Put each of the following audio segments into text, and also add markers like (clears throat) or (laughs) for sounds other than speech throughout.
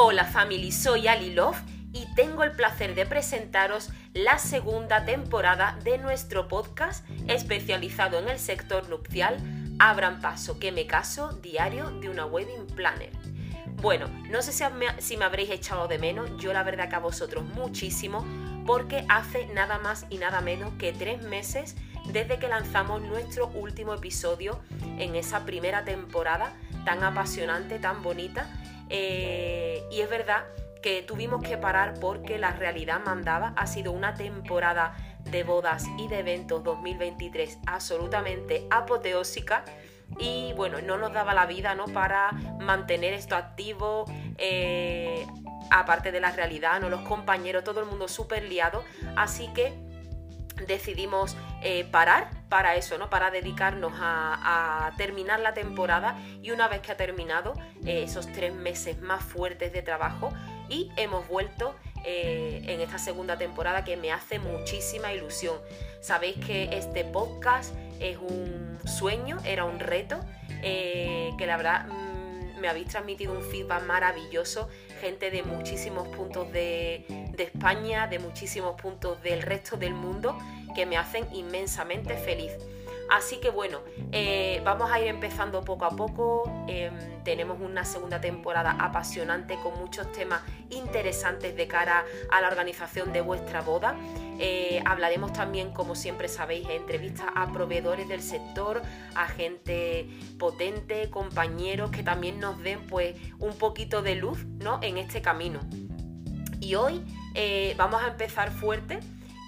Hola family, soy Ali Love y tengo el placer de presentaros la segunda temporada de nuestro podcast especializado en el sector nupcial Abran Paso, que me caso, diario de una wedding planner. Bueno, no sé si me, habréis echado de menos, yo la verdad que a vosotros muchísimo, porque hace nada más y nada menos que tres meses desde que lanzamos nuestro último episodio en esa primera temporada tan apasionante, tan bonita. Eh, y es verdad que tuvimos que parar porque la realidad mandaba. Ha sido una temporada de bodas y de eventos 2023 absolutamente apoteósica y bueno, no nos daba la vida ¿no? para mantener esto activo. Eh, aparte de la realidad, ¿no? los compañeros, todo el mundo súper liado. Así que decidimos eh, parar para eso, ¿no? Para dedicarnos a, terminar la temporada y una vez que ha terminado eh, esos tres meses más fuertes de trabajo y hemos vuelto eh, en esta segunda temporada que me hace muchísima ilusión. Sabéis que este podcast es un sueño, era un reto, que la verdad mm, me habéis transmitido un feedback maravilloso, gente de muchísimos puntos de, de España, de muchísimos puntos del resto del mundo que me hacen inmensamente feliz. Así que bueno, eh, vamos a ir empezando poco a poco. Em, tenemos una segunda temporada apasionante con muchos temas interesantes de cara a la organización de vuestra boda. Eh, hablaremos también, como siempre sabéis, entrevistas a proveedores del sector, a gente potente, compañeros que también nos den pues un poquito de luz ¿no? en este camino. Y hoy eh, vamos a empezar fuerte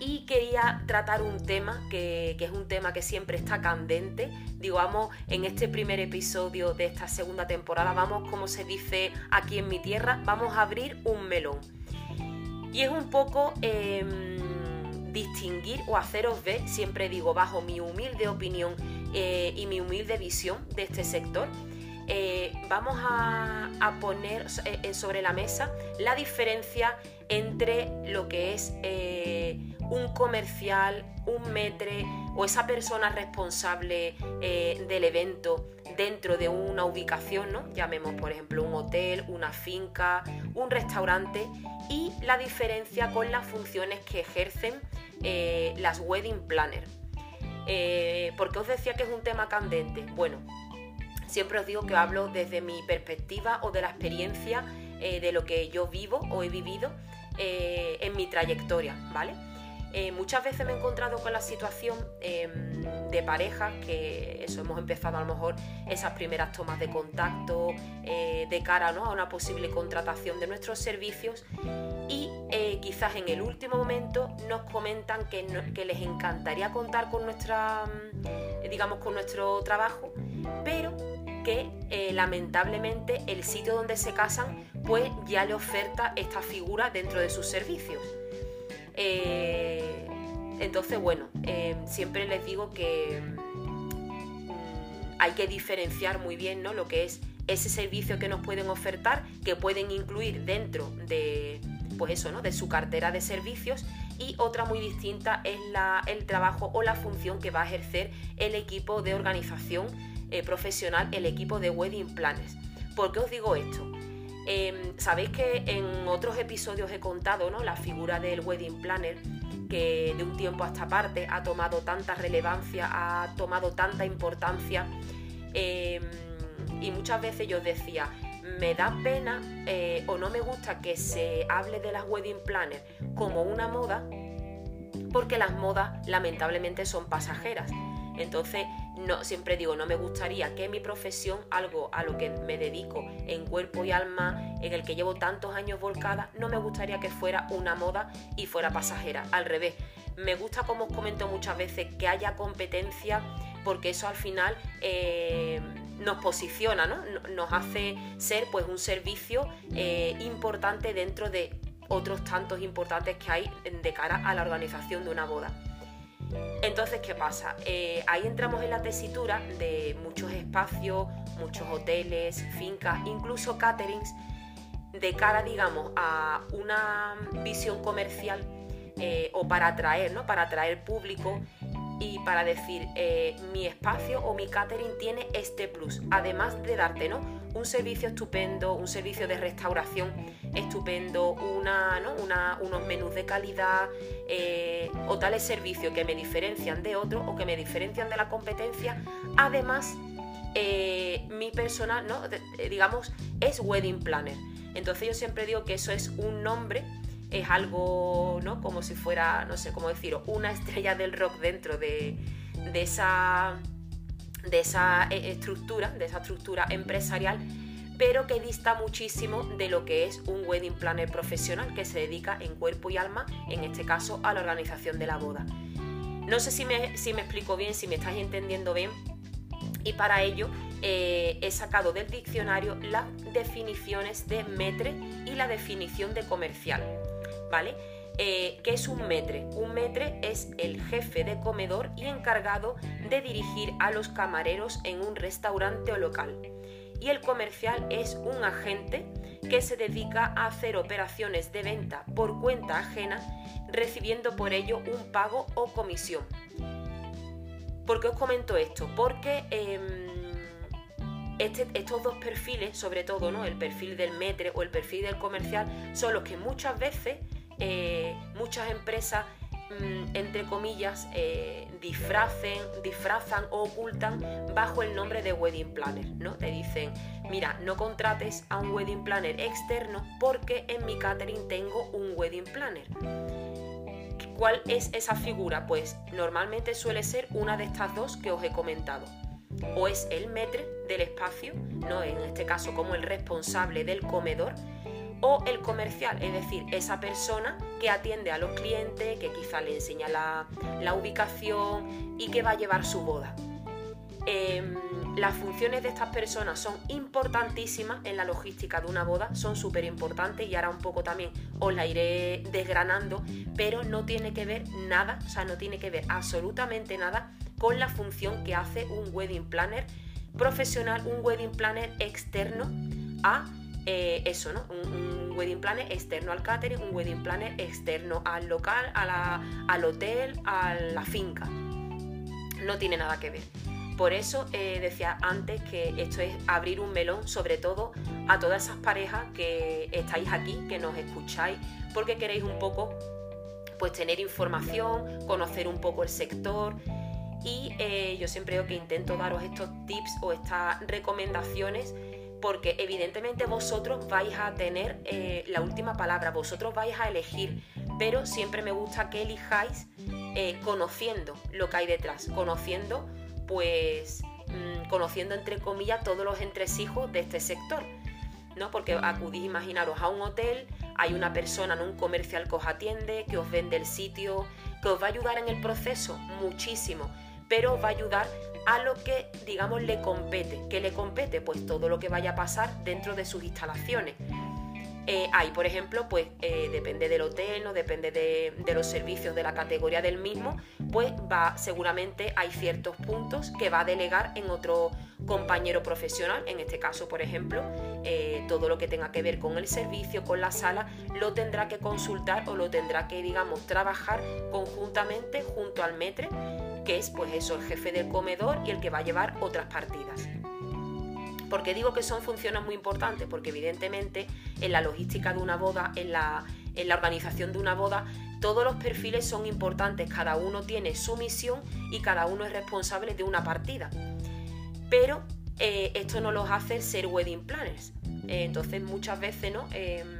y quería tratar un tema que, es un tema que siempre está candente. Digamos, en este primer episodio de esta segunda temporada vamos, como se dice aquí en mi tierra, vamos a abrir un melón. Y es un poco em, distinguir o haceros ver, siempre digo, bajo mi humilde opinión eh, y mi humilde visión de este sector, eh, vamos a, poner eh, sobre la mesa la diferencia entre lo que es un comercial, un metre o esa persona responsable eh, del evento dentro de una ubicación, ¿no? llamemos por ejemplo un hotel, una finca, un restaurante y la diferencia con las funciones que ejercen eh, las wedding planners. Eh, ¿Por qué os decía que es un tema candente? Bueno, siempre os digo que hablo desde mi perspectiva o de la experiencia de lo que yo vivo o he vivido en mi trayectoria, ¿vale? Eh, muchas veces me he encontrado con la situación em, de parejas que eso hemos empezado a lo mejor esas primeras tomas de contacto eh, de cara a una posible contratación de nuestros servicios y eh, quizás en el último momento nos comentan que, que les encantaría contar con nuestra mm, digamos con nuestro trabajo pero que lamentablemente el sitio donde se casan pues ya le oferta esta figura dentro de sus servicios eh, entonces, bueno, eh, siempre les digo que mm, hay que diferenciar muy bien ¿no? lo que es ese servicio que nos pueden ofertar, que pueden incluir dentro de, pues eso, ¿no? de su cartera de servicios y otra muy distinta es la, el trabajo o la función que va a ejercer el equipo de organización eh, profesional, el equipo de wedding planners. ¿Por qué os digo esto? Em, sabéis que en otros episodios he contado ¿no? la figura del wedding planner que de un tiempo a esta parte ha tomado tanta relevancia, ha tomado tanta importancia em, y muchas veces yo decía, me da pena eh, o no me gusta que se hable de las wedding planners como una moda porque las modas lamentablemente son pasajeras. Entonces no, siempre digo, no me gustaría que mi profesión, algo a lo que me dedico en cuerpo y alma, en el que llevo tantos años volcada, no me gustaría que fuera una moda y fuera pasajera. Al revés, me gusta, como os comento muchas veces, que haya competencia, porque eso al final eh, nos posiciona, ¿no? nos hace ser pues un servicio eh, importante dentro de otros tantos importantes que hay de cara a la organización de una boda. Entonces, ¿qué pasa? Eh, ahí entramos en la tesitura de muchos espacios, muchos hoteles, fincas, incluso caterings, de cara, digamos, a una visión comercial eh, o para atraer, ¿no? Para atraer público y para decir eh, mi espacio o mi catering tiene este plus, además de darte ¿no? Un servicio estupendo, un servicio de restauración estupendo, una, unos menús de calidad eh, o tales servicios que me diferencian de otros o que me diferencian de la competencia, además eh, mi personal, ¿no? digamos, es wedding planner. Entonces yo siempre digo que eso es un nombre es algo, ¿no? Como si fuera, no sé cómo decirlo, una (laughs) estrella del rock dentro de, esa, de esa eh, estructura, de esa estructura empresarial, pero que dista muchísimo de lo que es un wedding planner profesional que se dedica en cuerpo y alma, en este caso, a la organización de la boda. No sé si me, si me explico bien, si me estáis entendiendo bien, y para ello eh, he sacado del diccionario las definiciones de metre y la definición de comercial. ¿vale? Eh, ¿Qué es un metre? Un metre es el jefe de comedor y encargado de dirigir a los camareros en un restaurante o local. Y el comercial es un agente que se dedica a hacer operaciones de venta por cuenta ajena, recibiendo por ello un pago o comisión. ¿Por qué os comento esto? Porque em, este, estos dos perfiles, sobre todo ¿no? el perfil del metre o el perfil del comercial, son los que muchas veces eh, muchas empresas, mm, entre comillas, eh, disfrazan o ocultan bajo el nombre de wedding planner, ¿no? Te dicen, mira, no contrates a un wedding planner externo porque en mi catering tengo un wedding planner. ¿Cuál es esa figura? Pues normalmente suele ser una de estas dos que os he comentado. O es el metre del espacio, ¿no? en este caso como el responsable del comedor, o el comercial, es decir, esa persona que atiende a los clientes, que quizá le enseña la, ubicación y que va a llevar su boda. Em, las funciones de estas personas son importantísimas en la logística de una boda, son súper importantes y ahora un poco también os la iré desgranando, pero no tiene que ver nada, o sea, no tiene que ver absolutamente nada con la función que hace un wedding planner profesional, un wedding planner externo a eh, eso, ¿no? Un, wedding planner externo al catering, un wedding planner externo al local, al hotel, a la finca. No tiene nada que ver. Por eso eh, decía antes que esto es abrir un melón, sobre todo a todas esas parejas que estáis aquí, que nos escucháis, porque queréis un poco pues tener información, conocer un poco el sector. Y eh, yo siempre digo que intento daros estos tips o estas recomendaciones porque evidentemente vosotros vais a tener eh, la última palabra, vosotros vais a elegir, pero siempre me gusta que elijáis eh, conociendo lo que hay detrás, conociendo, pues, mm, conociendo entre comillas todos los entresijos de este sector, ¿no? Porque acudís, imaginaros, a un hotel, hay una persona en un comercial que os atiende, que os vende el sitio, que os va a ayudar en el proceso muchísimo, pero va a ayudar a lo que, digamos, le compete. ¿Qué le compete? Pues todo lo que vaya a pasar dentro de sus instalaciones. Eh, hay, por ejemplo, pues eh, depende del hotel, no depende de, los servicios de la categoría del mismo, pues va, seguramente hay ciertos puntos que va a delegar en otro compañero profesional. En este caso, por ejemplo, eh, todo lo que tenga que ver con el servicio, con la sala, lo tendrá que consultar o lo tendrá que, digamos, trabajar conjuntamente junto al metre que es pues eso, el jefe del comedor y el que va a llevar otras partidas. porque digo que son funciones muy importantes? Porque evidentemente en la logística de una boda, en la, en la organización de una boda, todos los perfiles son importantes, cada uno tiene su misión y cada uno es responsable de una partida. Pero eh, esto no los hace ser wedding planners. Eh, entonces muchas veces ¿no? Em,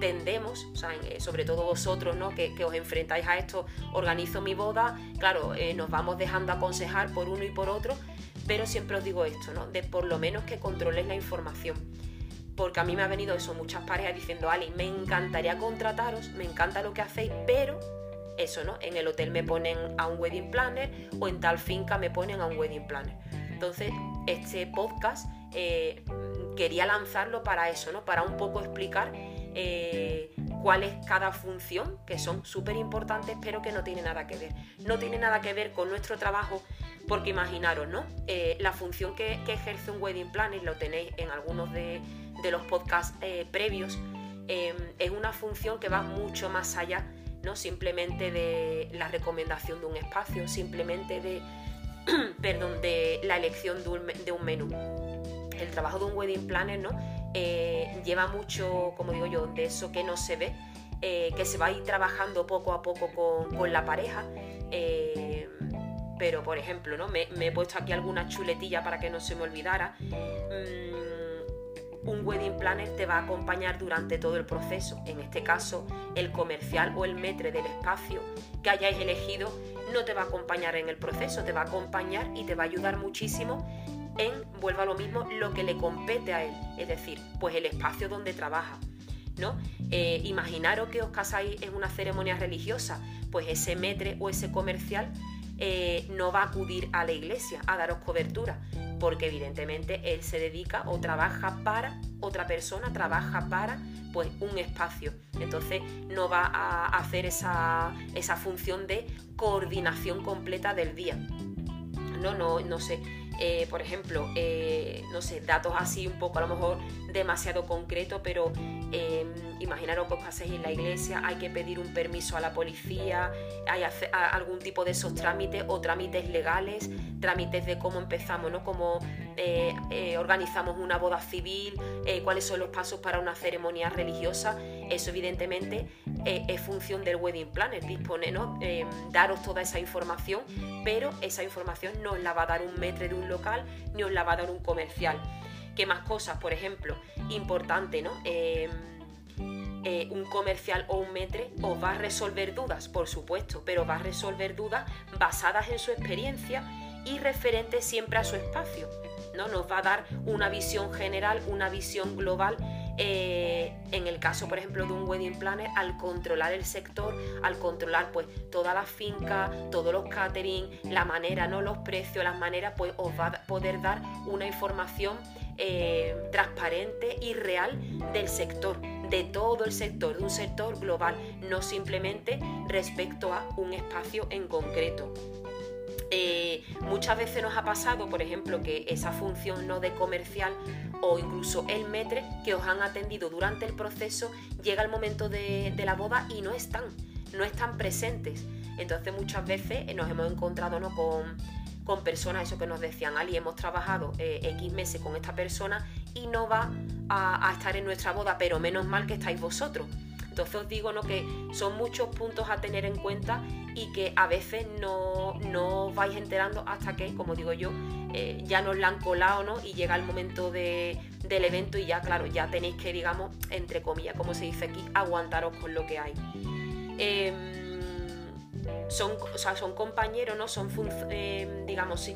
tendemos, eh, sobre todo vosotros ¿no? que, os enfrentáis a esto, organizo mi boda, claro, eh, nos vamos dejando aconsejar por uno y por otro, pero siempre os digo esto, ¿no? de por lo menos que controles la información. Porque a mí me ha venido eso, muchas parejas diciendo, Ali, me encantaría contrataros, me encanta lo que hacéis, pero eso, ¿no? En el hotel me ponen a un wedding planner o en tal finca me ponen a un wedding planner. Entonces, este podcast eh, quería lanzarlo para eso, ¿no? Para un poco explicar eh, cuál es cada función, que son súper importantes, pero que no tiene nada que ver. No tiene nada que ver con nuestro trabajo, porque imaginaros, ¿no? Eh, la función que, ejerce un wedding planner, lo tenéis en algunos de, los podcasts eh, previos, es una función que va mucho más allá ¿no? Simplemente de la recomendación de un espacio, simplemente de, (clears throat) perdón, de la elección de un, menú. El trabajo de un wedding planner, ¿no? Eh, lleva mucho, como digo yo, de eso que no se ve, eh, que se va a ir trabajando poco a poco con, la pareja. Eh, pero, por ejemplo, ¿no? Me, he puesto aquí alguna chuletilla para que no se me olvidara. Mm, un wedding planner te va a acompañar durante todo el proceso. En este caso, el comercial o el metre del espacio que hayáis elegido no te va a acompañar en el proceso, te va a acompañar y te va a ayudar muchísimo en, vuelva a lo mismo, lo que le compete a él, es decir, pues el espacio donde trabaja. ¿no? Eh, imaginaros que os casáis en una ceremonia religiosa, pues ese metre o ese comercial eh, no va a acudir a la iglesia a daros cobertura, porque evidentemente él se dedica o trabaja para otra persona, trabaja para pues un espacio. Entonces no va a hacer esa, esa función de coordinación completa del día. No, no, no sé. Eh, por ejemplo, eh, no sé, datos así un poco a lo mejor demasiado concreto, pero eh, imaginaros que os paséis en la iglesia, hay que pedir un permiso a la policía, hay algún tipo de esos trámites o trámites legales, trámites de cómo empezamos, ¿no? Cómo organizamos una boda civil, cuáles son los pasos para una ceremonia religiosa. Eso evidentemente es función del wedding planner, dispone, ¿no? daros toda esa información, pero esa información no la va a dar un metre de un local ni os la va a dar un comercial. ¿Qué más cosas? Por ejemplo, importante, ¿no? Em, eh, un comercial o un metre os va a resolver dudas, por supuesto, pero va a resolver dudas basadas en su experiencia y referentes siempre a su espacio. ¿no? Nos va a dar una visión general, una visión global eh, en el caso, por ejemplo, de un wedding planner, al controlar el sector, al controlar pues toda la finca, todos los catering, la manera, no los precios, las maneras, pues os va a poder dar una información eh, transparente y real del sector, de todo el sector, de un sector global, no simplemente respecto a un espacio en concreto. Eh, muchas veces nos ha pasado, por ejemplo, que esa función no de comercial o incluso el metre que os han atendido durante el proceso llega el momento de, la boda y no están, no están presentes. Entonces muchas veces nos hemos encontrado ¿no? con, personas, eso que nos decían, Ali, hemos trabajado eh, X meses con esta persona y no va a estar en nuestra boda, pero menos mal que estáis vosotros. Entonces os digo ¿no? que son muchos puntos a tener en cuenta y que a veces no, no vais enterando hasta que, como digo yo, eh, ya nos la han colado ¿no? y llega el momento del evento y ya, claro, ya tenéis que, digamos, entre comillas, como se dice aquí, aguantaros con lo que hay. Em, son, son compañeros, ¿no? Son, em, digamos,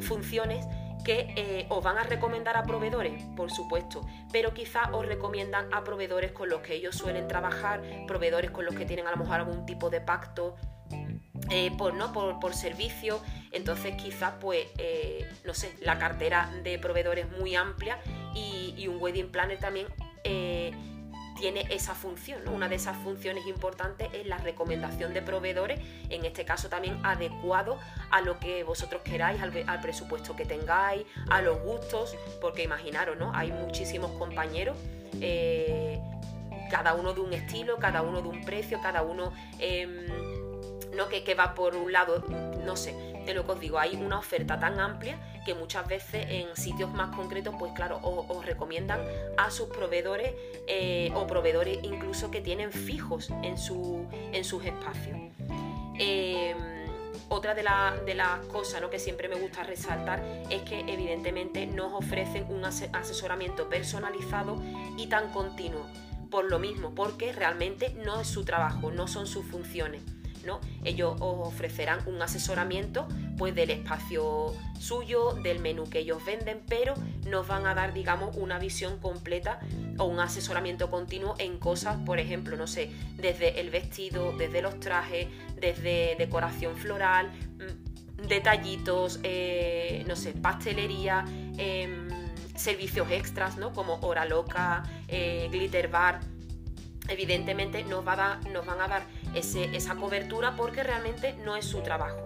funciones que eh, os van a recomendar a proveedores, por supuesto, pero quizá os recomiendan a proveedores con los que ellos suelen trabajar, proveedores con los que tienen a lo mejor algún tipo de pacto eh, por, ¿no? Por, servicio, entonces quizás pues, eh, no sé, la cartera de proveedores es muy amplia y, y un wedding planner también tiene esa función. Una de esas funciones importantes es la recomendación de proveedores, en este caso también adecuado a lo que vosotros queráis, al, presupuesto que tengáis, a los gustos, porque imaginaros, ¿no? Hay muchísimos compañeros. Eh, cada uno de un estilo, cada uno de un precio, cada uno em, no que, que va por un lado, no sé, de lo que os digo, hay una oferta tan amplia que muchas veces en sitios más concretos, pues claro, os, recomiendan a sus proveedores eh, o proveedores incluso que tienen fijos en, su, en sus espacios. Em, otra de, de, las cosas que siempre me gusta resaltar es que evidentemente nos ofrecen un asesoramiento personalizado y tan continuo. Por lo mismo, porque realmente no es su trabajo, no son sus funciones. Ellos os ofrecerán un asesoramiento pues del espacio suyo, del menú que ellos venden, pero nos van a dar, digamos, una visión completa o un asesoramiento continuo en cosas, por ejemplo, no sé, desde el vestido, desde los trajes, desde decoración floral, mm, detallitos, eh, no sé, pastelería, em, servicios extras, ¿no? Como hora loca, eh, glitter bar evidentemente nos, va nos van a dar esa cobertura porque realmente no es su trabajo.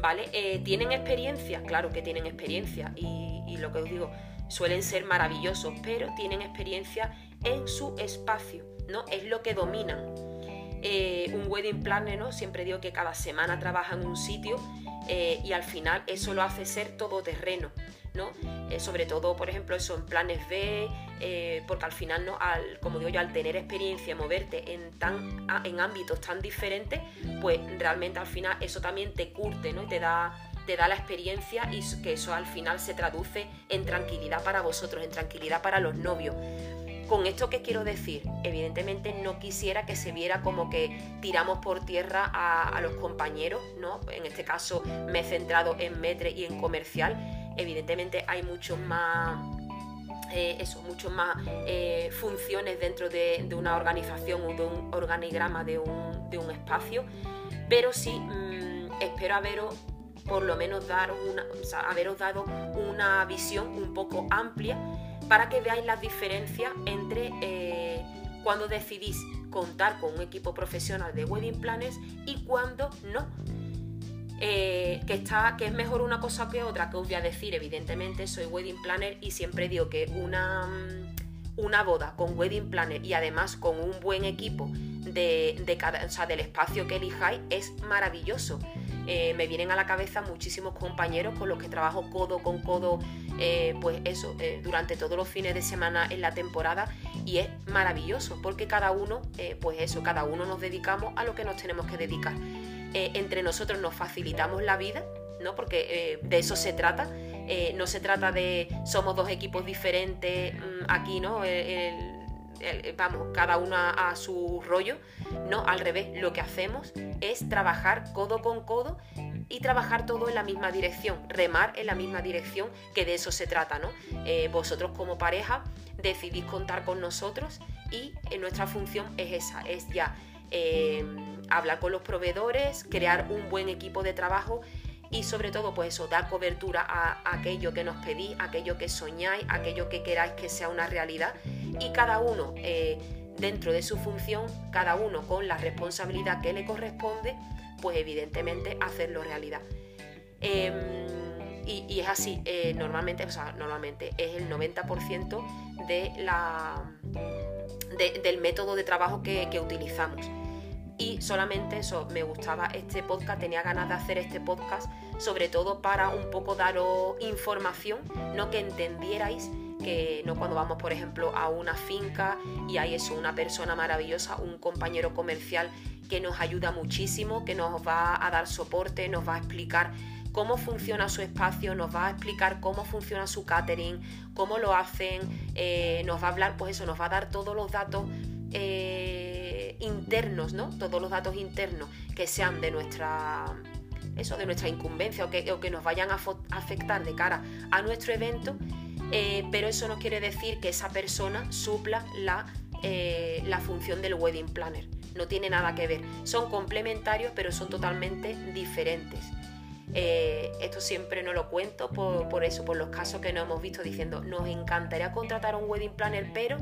¿Vale? Eh, ¿Tienen experiencia? Claro que tienen experiencia y, lo que os digo, suelen ser maravillosos, pero tienen experiencia en su espacio, ¿no? Es lo que dominan. eh, un wedding planner, ¿no? Siempre digo que cada semana trabaja en un sitio eh, y al final eso lo hace ser todoterreno. Eh, sobre todo, por ejemplo, eso en planes B, porque al final, ¿no? Al, como digo yo, al tener experiencia, moverte en, tan, en ámbitos tan diferentes, pues realmente al final eso también te curte ¿no? y te da, te da la experiencia y que eso al final se traduce en tranquilidad para vosotros, en tranquilidad para los novios. Con esto que quiero decir, evidentemente no quisiera que se viera como que tiramos por tierra a, los compañeros, ¿no? En este caso me he centrado en Metre y en comercial. Evidentemente hay muchos más eh, eso, mucho más eh, funciones dentro de, una organización o de un organigrama de un, espacio, pero sí mm, espero haberos por lo menos dar una, haberos dado una visión un poco amplia para que veáis las diferencias entre eh, cuando decidís contar con un equipo profesional de wedding planners y cuando no. Eh, que, está, que es mejor una cosa que otra, que os voy a decir, evidentemente soy wedding planner y siempre digo que una, mm, una boda con wedding planner y además con un buen equipo de, de cada, del espacio que elijáis es maravilloso. Eh, me vienen a la cabeza muchísimos compañeros con los que trabajo codo con codo, eh, pues eso, durante todos los fines de semana en la temporada y es maravilloso porque cada uno, pues eso, cada uno nos dedicamos a lo que nos tenemos que dedicar. Entre nosotros nos facilitamos la vida, ¿no? Porque de eso se trata. no se trata de somos dos equipos diferentes mm, aquí, ¿no? vamos, cada uno a, su rollo. No, al revés, lo que hacemos es trabajar codo con codo y trabajar todo en la misma dirección, remar en la misma dirección, que de eso se trata, ¿no? Eh, vosotros como pareja decidís contar con nosotros y eh, nuestra función es esa, es ya eh, hablar con los proveedores, crear un buen equipo de trabajo y sobre todo pues eso, dar cobertura a, aquello que nos pedís, aquello que soñáis, aquello que queráis que sea una realidad y cada uno eh, dentro de su función, cada uno con la responsabilidad que le corresponde, pues evidentemente hacerlo realidad. Em, y, es así, eh, normalmente, o sea, normalmente es el 90% de la, del método de trabajo que, que utilizamos y solamente eso, me gustaba este podcast, tenía ganas de hacer este podcast, sobre todo para un poco daros información, no que entendierais que no cuando vamos, por ejemplo, a una finca y hay eso, una persona maravillosa, un compañero comercial que nos ayuda muchísimo, que nos va a dar soporte, nos va a explicar cómo funciona su espacio, nos va a explicar cómo funciona su catering, cómo lo hacen, eh, nos va a hablar, pues eso, nos va a dar todos los datos. Eh, internos, ¿no? Todos los datos internos que sean de nuestra eso, de nuestra incumbencia o que, que nos vayan a afectar de cara a nuestro evento, eh, pero eso no quiere decir que esa persona supla la, eh, la función del wedding planner. No tiene nada que ver. Son complementarios, pero son totalmente diferentes. Eh, esto siempre no lo cuento por, por, eso, por los casos que no hemos visto diciendo, nos encantaría contratar un wedding planner, pero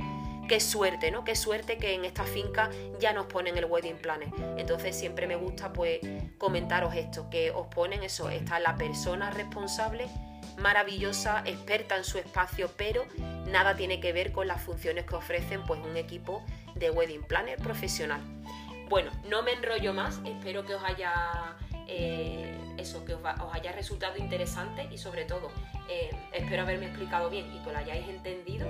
qué suerte, ¿no? Qué suerte que en esta finca ya nos ponen el wedding planner. Entonces siempre me gusta pues comentaros esto, que os ponen eso, está la persona responsable, maravillosa, experta en su espacio, pero nada tiene que ver con las funciones que ofrecen pues un equipo de wedding planner profesional. Bueno, no me enrollo más, espero que os haya eh, eso, que os, haya resultado interesante y sobre todo eh, espero haberme explicado bien y que lo hayáis entendido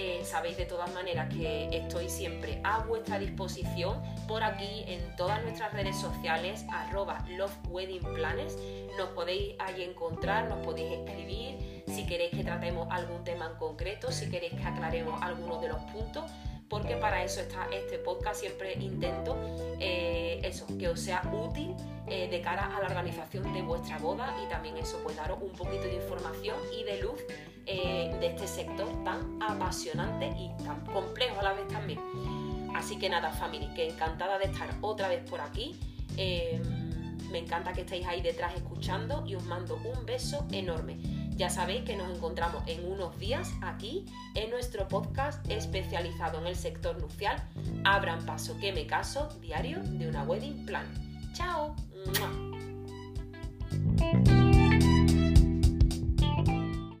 eh, sabéis de todas maneras que estoy siempre a vuestra disposición por aquí en todas nuestras redes sociales, arroba Love Wedding Planes. Nos podéis allí encontrar, nos podéis escribir si queréis que tratemos algún tema en concreto, si queréis que aclaremos algunos de los puntos porque para eso está este podcast. Siempre intento eh, eso, que os sea útil eh, de cara a la organización de vuestra boda y también eso, pues daros un poquito de información y de luz eh, de este sector tan apasionante y tan complejo a la vez también. Así que nada, family, que encantada de estar otra vez por aquí. me encanta que estéis ahí detrás escuchando y os mando un beso enorme. Ya sabéis que nos encontramos en unos días aquí en nuestro podcast especializado en el sector nupcial. Abran paso que me caso, diario de una wedding plan. ¡Chao! 嗯。